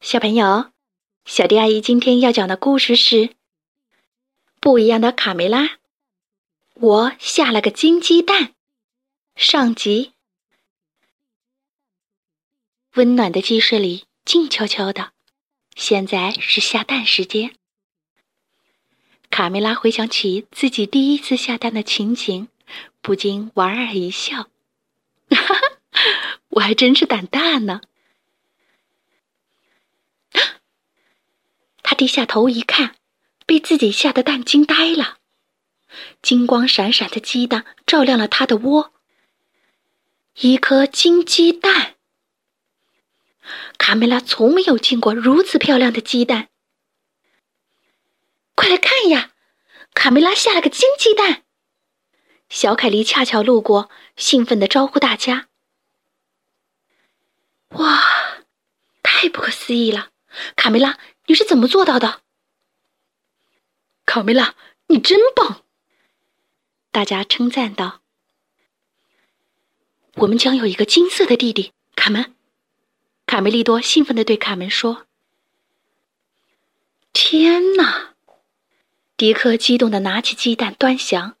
小朋友，小迪阿姨今天要讲的故事是《不一样的卡梅拉》。我下了个金鸡蛋。上集。温暖的鸡舍里静悄悄的，现在是下蛋时间。卡梅拉回想起自己第一次下蛋的情景，不禁莞尔一笑：“哈哈，我还真是胆大呢。”低下头一看，被自己下的蛋惊呆了。金光闪闪的鸡蛋照亮了他的窝，一颗金鸡蛋。卡梅拉从没有见过如此漂亮的鸡蛋。快来看呀，卡梅拉下了个金鸡蛋！小凯莉恰巧路过，兴奋地招呼大家：“哇，太不可思议了！卡梅拉。”你是怎么做到的，卡梅拉？你真棒！大家称赞道。我们将有一个金色的弟弟，卡门。卡梅利多兴奋地对卡门说：“天哪！”迪克激动地拿起鸡蛋端详。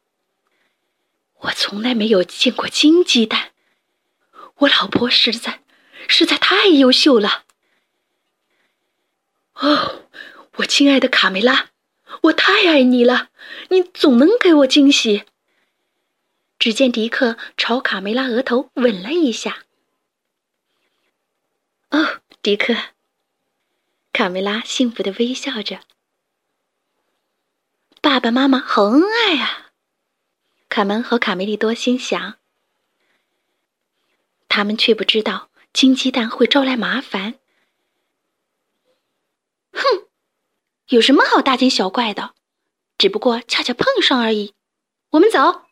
我从来没有见过金鸡蛋，我老婆实在实在太优秀了。哦，我亲爱的卡梅拉，我太爱你了，你总能给我惊喜。只见迪克朝卡梅拉额头吻了一下。哦，迪克，卡梅拉幸福的微笑着。爸爸妈妈好恩爱啊！卡门和卡梅利多心想。他们却不知道金鸡蛋会招来麻烦。哼，有什么好大惊小怪的？只不过恰巧碰上而已。我们走。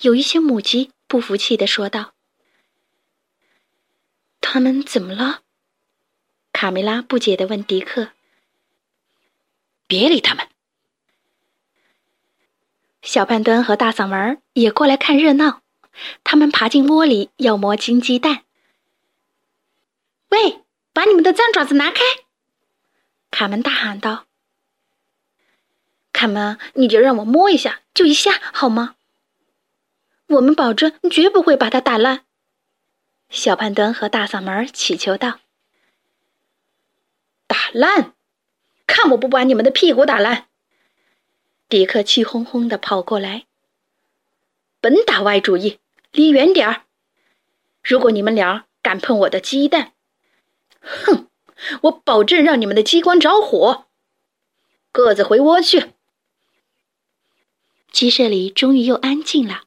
有一些母鸡不服气的说道：“他们怎么了？”卡梅拉不解的问迪克。“别理他们。”小胖墩和大嗓门也过来看热闹。他们爬进窝里要摸金鸡蛋。喂，把你们的脏爪子拿开！卡门大喊道：“卡门，你就让我摸一下，就一下好吗？我们保证绝不会把它打烂。”小胖墩和大嗓门祈求道：“打烂？看我不把你们的屁股打烂！”迪克气哄哄的跑过来：“本打歪主意，离远点儿！如果你们俩敢碰我的鸡蛋，哼！”我保证让你们的机关着火！各自回窝去。鸡舍里终于又安静了。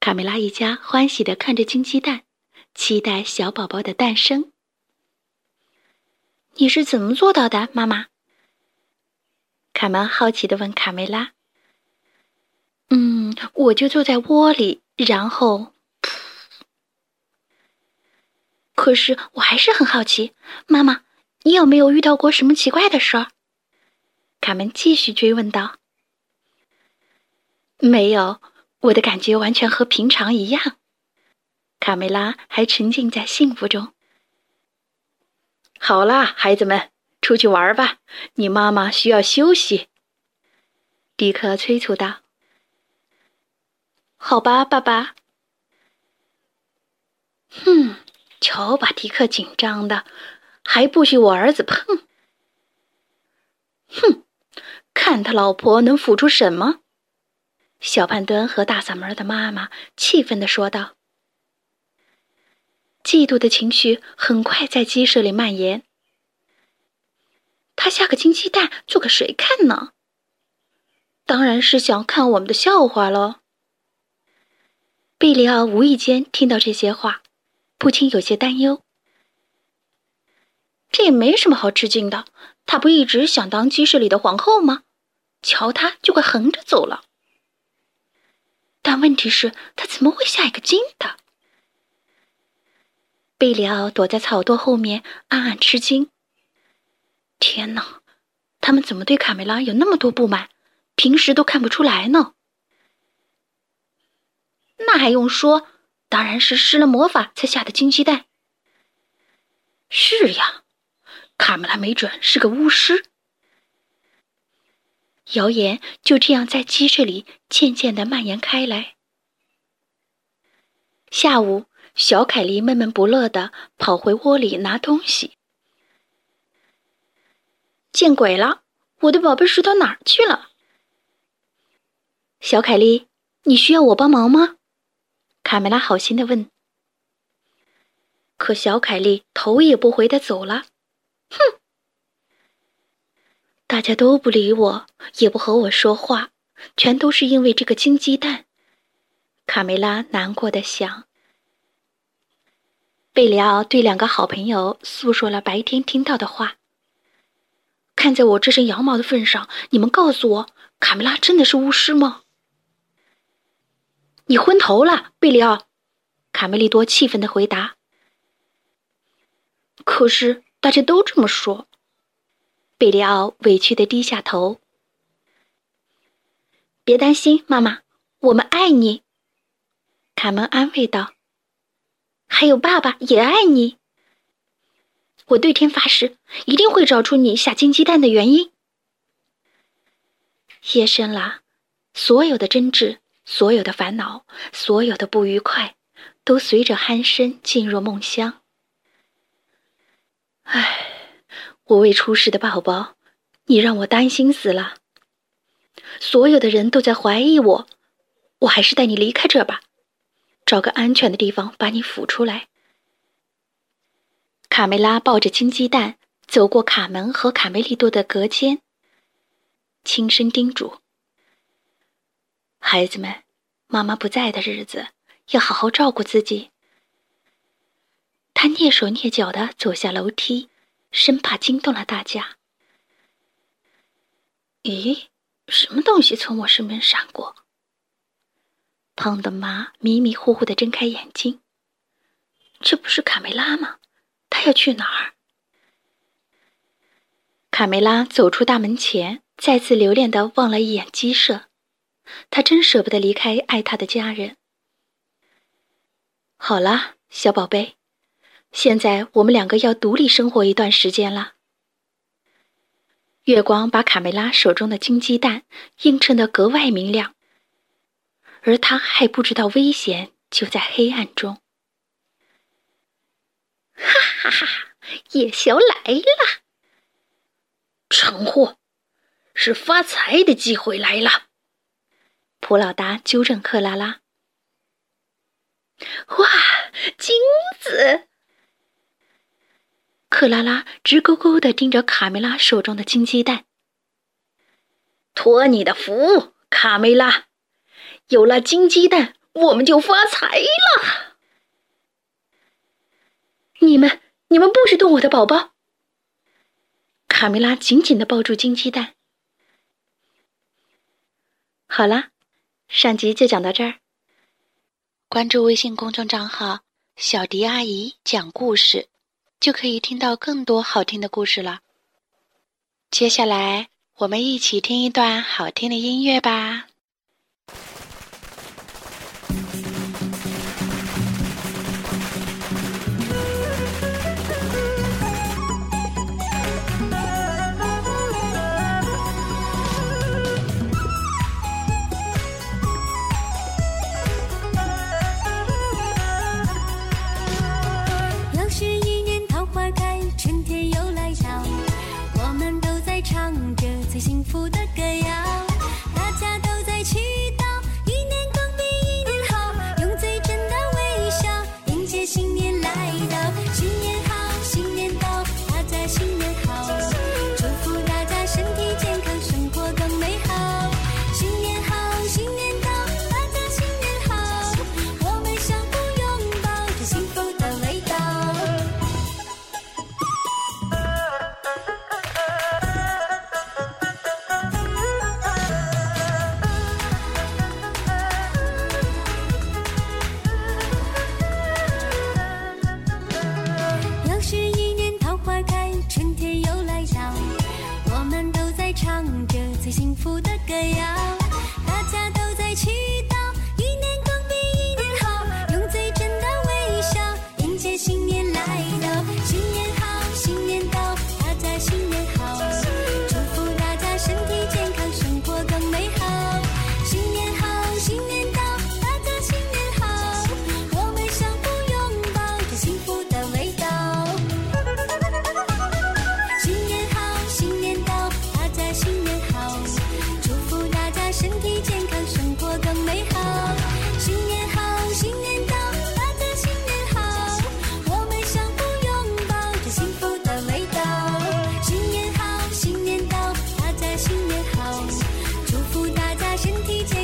卡梅拉一家欢喜的看着金鸡蛋，期待小宝宝的诞生。你是怎么做到的，妈妈？卡门好奇的问卡梅拉。嗯，我就坐在窝里，然后。可是我还是很好奇，妈妈，你有没有遇到过什么奇怪的事儿？卡门继续追问道。没有，我的感觉完全和平常一样。卡梅拉还沉浸在幸福中。好啦，孩子们，出去玩吧，你妈妈需要休息。迪克催促道。好吧，爸爸。哼。瞧，把迪克紧张的，还不许我儿子碰。哼，看他老婆能孵出什么！小胖墩和大嗓门的妈妈气愤的说道。嫉妒的情绪很快在鸡舍里蔓延。他下个金鸡蛋做给谁看呢？当然是想看我们的笑话了。贝里奥无意间听到这些话。不禁有些担忧，这也没什么好吃惊的。他不一直想当鸡舍里的皇后吗？瞧他就快横着走了。但问题是，他怎么会下一个金的？贝里奥躲在草垛后面，暗暗吃惊。天哪，他们怎么对卡梅拉有那么多不满？平时都看不出来呢。那还用说？当然是施了魔法才下的金鸡蛋。是呀，卡梅拉没准是个巫师。谣言就这样在鸡舍里渐渐的蔓延开来。下午，小凯莉闷闷不乐的跑回窝里拿东西。见鬼了！我的宝贝石头哪儿去了？小凯莉，你需要我帮忙吗？卡梅拉好心的问。可小凯莉头也不回的走了。哼！大家都不理我，也不和我说话，全都是因为这个金鸡蛋。卡梅拉难过的想。贝里奥对两个好朋友诉说了白天听到的话。看在我这身羊毛的份上，你们告诉我，卡梅拉真的是巫师吗？你昏头了，贝里奥！卡梅利多气愤的回答。可是大家都这么说。贝里奥委屈的低下头。别担心，妈妈，我们爱你。卡门安慰道。还有爸爸也爱你。我对天发誓，一定会找出你下金鸡蛋的原因。夜深了，所有的争执，所有的烦恼，所有的不愉快，都随着鼾声进入梦乡。唉，我未出世的宝宝，你让我担心死了。所有的人都在怀疑我，我还是带你离开这吧。找个安全的地方把你抚出来。卡梅拉抱着金鸡蛋走过卡门和卡梅利多的隔间，轻声叮嘱：“孩子们，妈妈不在的日子要好好照顾自己。”他蹑手蹑脚的走下楼梯，生怕惊动了大家。咦，什么东西从我身边闪过？胖的妈迷迷糊糊的睁开眼睛。这不是卡梅拉吗？她要去哪儿？卡梅拉走出大门前，再次留恋的望了一眼鸡舍。他真舍不得离开爱他的家人。好了，小宝贝，现在我们两个要独立生活一段时间了。月光把卡梅拉手中的金鸡蛋映衬得格外明亮。而他还不知道危险就在黑暗中。哈哈哈！夜宵来了，蠢货，是发财的机会来了。普老大纠正克拉拉。哇，金子！克拉拉直勾勾的盯着卡梅拉手中的金鸡蛋。托你的福，卡梅拉。有了金鸡蛋，我们就发财了。你们，你们不许动我的宝宝！卡梅拉紧紧的抱住金鸡蛋。好了，上集就讲到这儿。关注微信公众账号“小迪阿姨讲故事”，就可以听到更多好听的故事了。接下来，我们一起听一段好听的音乐吧。最幸福的歌谣。身体健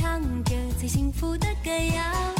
唱着最幸福的歌谣。